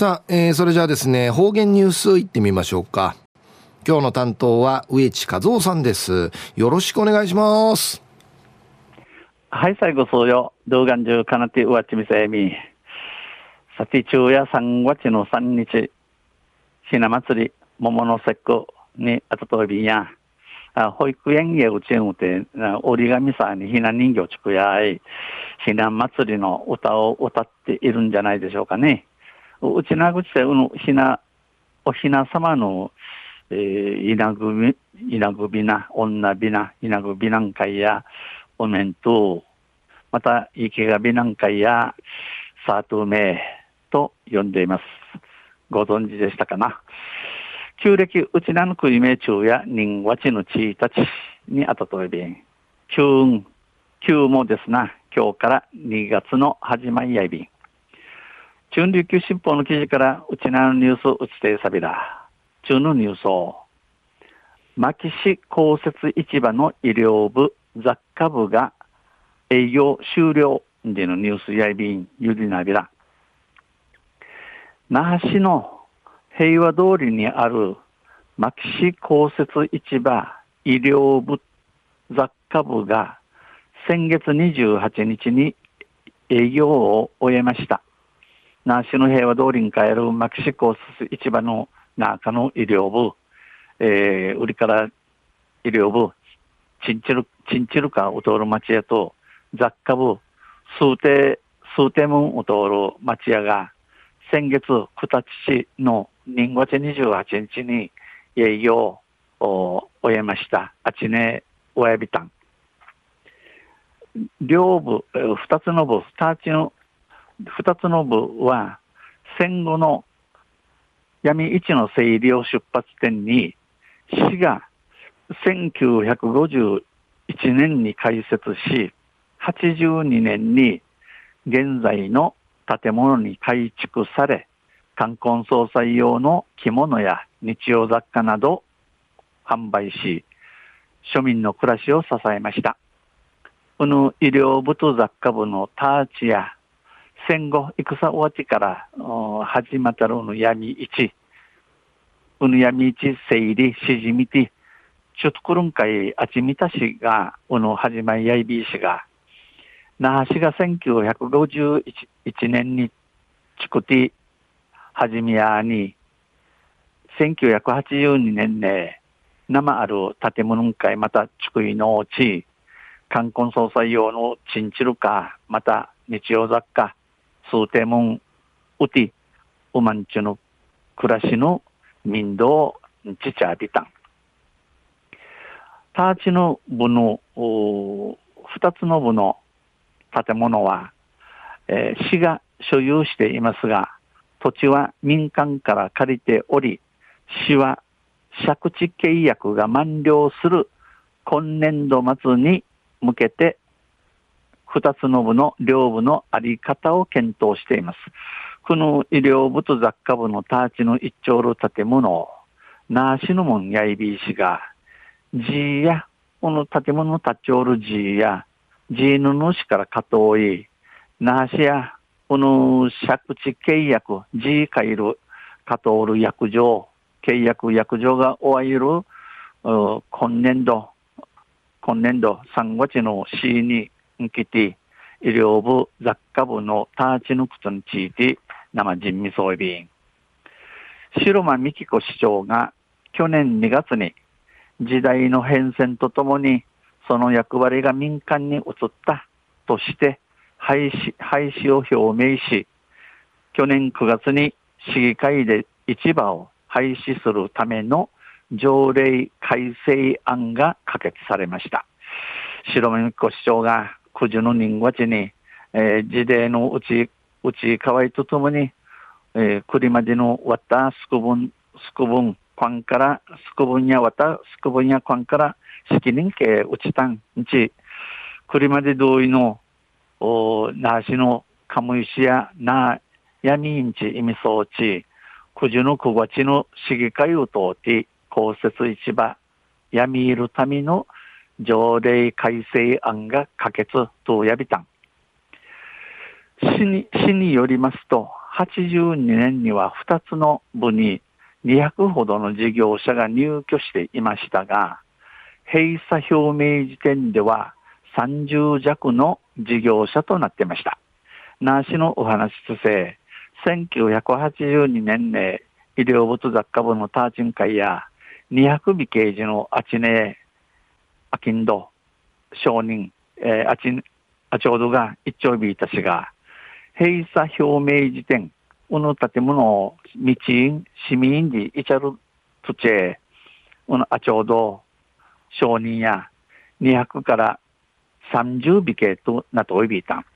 さあ、えー、それじゃあですね、方言ニュースいってみましょうか。今日の担当は植地和夫さんです。よろしくお願いします。はい、最後そうよ。動画中かなってうわちみせみ。さて、昼夜3月の3日、ひな祭り、桃の節句にあたとびや、あ保育園へうちんうて、折り紙さんにひな人形ちくやい、ひな祭りの歌を歌っているんじゃないでしょうかね。うちなぐちで、うのひな、おひな様の、えー、いなぐみ、いなぐびな、女びな、いなぐびなんかいや、お面と、また、池が美南会や、サート名と呼んでいます。ご存知でしたかな？旧暦うちなの国名中や人和地の地たちにあたとえびん。旧、旧もですな、今日から2月の始まりやいびん。中琉球新報の記事からうちなのニュースうちてさびら。中のニュースを。牧師公設市場の医療部雑貨部が営業終了でのニュースやいびんゆりなびら。那覇市の平和通りにある牧師公設市場医療部雑貨部が先月28日に営業を終えました。那市の平和通りに帰る牧師公設市場の中の医療部、えー、売りから医療部、チンチル、チンチルカを通る町へと雑貨部、数定、数定門を通る町屋が、先月、九立市の人月28日に営業を終えました。あちね、親びたん。両部、二つの部、二つの、二つの部は、戦後の闇市の整理を出発点に、市が1951年に開設し、82年に現在の建物に改築され、冠婚葬祭用の着物や日用雑貨など販売し、庶民の暮らしを支えました。この医療部と雑貨部のターチや戦後戦終わちから始まったるの闇市、うぬ闇市整理しじみて、ちょっとくるんかいあちみたしが、うぬ始まりやいびいしが、那覇市が1951年に作って始めやに、1982年ね、生ある建物会また作りのうち、冠婚葬祭用のチンチルか、また日用雑貨、数点門、うて、うまんちゅの暮らしの民道、ちちゃびたん。ターチの部の、二つの部の建物は、えー、市が所有していますが、土地は民間から借りており、市は借地契約が満了する今年度末に向けて、二つの部の両部のあり方を検討しています。この医療部と雑貨部のターチの一丁る建物、ナーシヌモンやいびいしが、G や、この建物の立ちおる G や、ジーヌの市から加藤い、ナーシア、この借地契約、ジーカイル、加藤る約定、契約約定が終わる、今年度、今年度3月の C に向けて、医療部、雑貨部のターチのことについて、生人味装備員。白間美希子市長が去年2月に時代の変遷とともにその役割が民間に移ったとして廃止、廃止を表明し、去年9月に市議会で市場を廃止するための条例改正案が可決されました。白目子市長が九十の人月に、えー、自例のうち、うち河合とともに、えー、栗までの割ったすくぶん、すくぶん、こんから、すくぶんやわた、すくぶんやこんから、責任系うちたんんち、車で同意の、おなしのカムイシやな、やみんち意味装置、九十の九月の市議会を通って、公設市場、やみいるための条例改正案が可決とやびたん。市に、市によりますと、82年には2つの部に200ほどの事業者が入居していましたが、閉鎖表明時点では30弱の事業者となっていました。なしのお話とせ、1982年ね、医療物雑貨部のターチン会や、200尾刑事のあちね、あきんど、承認、えー、あち、あちょうどが一丁日いたしが、閉鎖表明時点、この建物を道員、市民にいちゃるとちこのあちょうど、承認や200から30尾系となっておいびいた。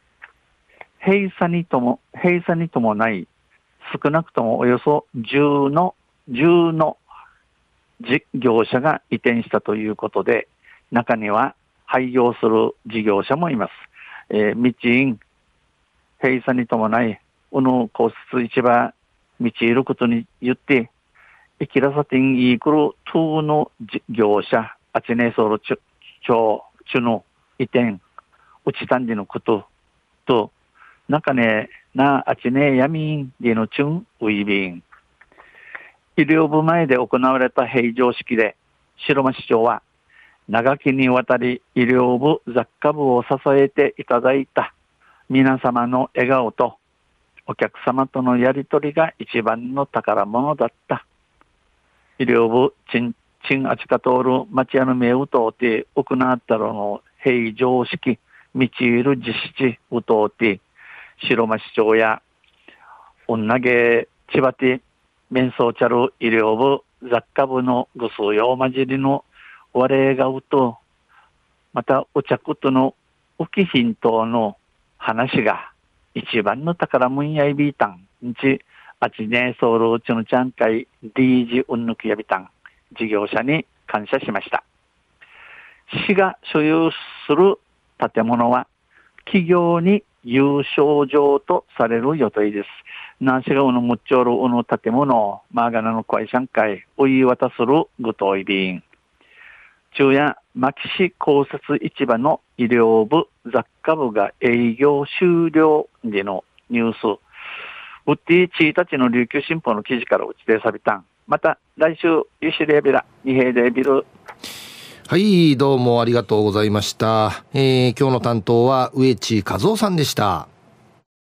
閉鎖にとも、閉鎖に伴い、少なくともおよそ10の、10の事業者が移転したということで、中には廃業する事業者もいます。えー、道員、閉鎖に伴い、この皇室市場、道いることに言って、生きらさてんいくる当の業者、あちねそろちょ、ちょ、ちゅの移転、うちたんじのことと、中ね、な、あちねやみんでのちゅん、ういびん。医療部前で行われた平常式で、白間市長は、長きにわたり医療部雑貨部を支えていただいた皆様の笑顔とお客様とのやりとりが一番の宝物だった。医療部、ちん、ちんあちか通る町屋の名うとうて、行ったろの平常式、道いる実施うとうて、白間市長や、女毛、千葉て、面相ちゃる医療部、雑貨部のぐすようまじりの我がうと、またお茶との浮き品等の話が一番の宝もんやいびいたん、んち、あちねそうろうちのちゃんかい、リージうんぬきやびたん、事業者に感謝しました。市が所有する建物は企業に優勝場とされる予定です。南市がうのむっちょるうの建物、マーガナの会社会、おい渡するぐといびん。中夜、牧市公設市場の医療部、雑貨部が営業終了でのニュース。ウッディチーたちの琉球新報の記事から打ち出さびたん。また来週、ユシレビラ、二平でビル。はい、どうもありがとうございました。えー、今日の担当は植地和夫さんでした。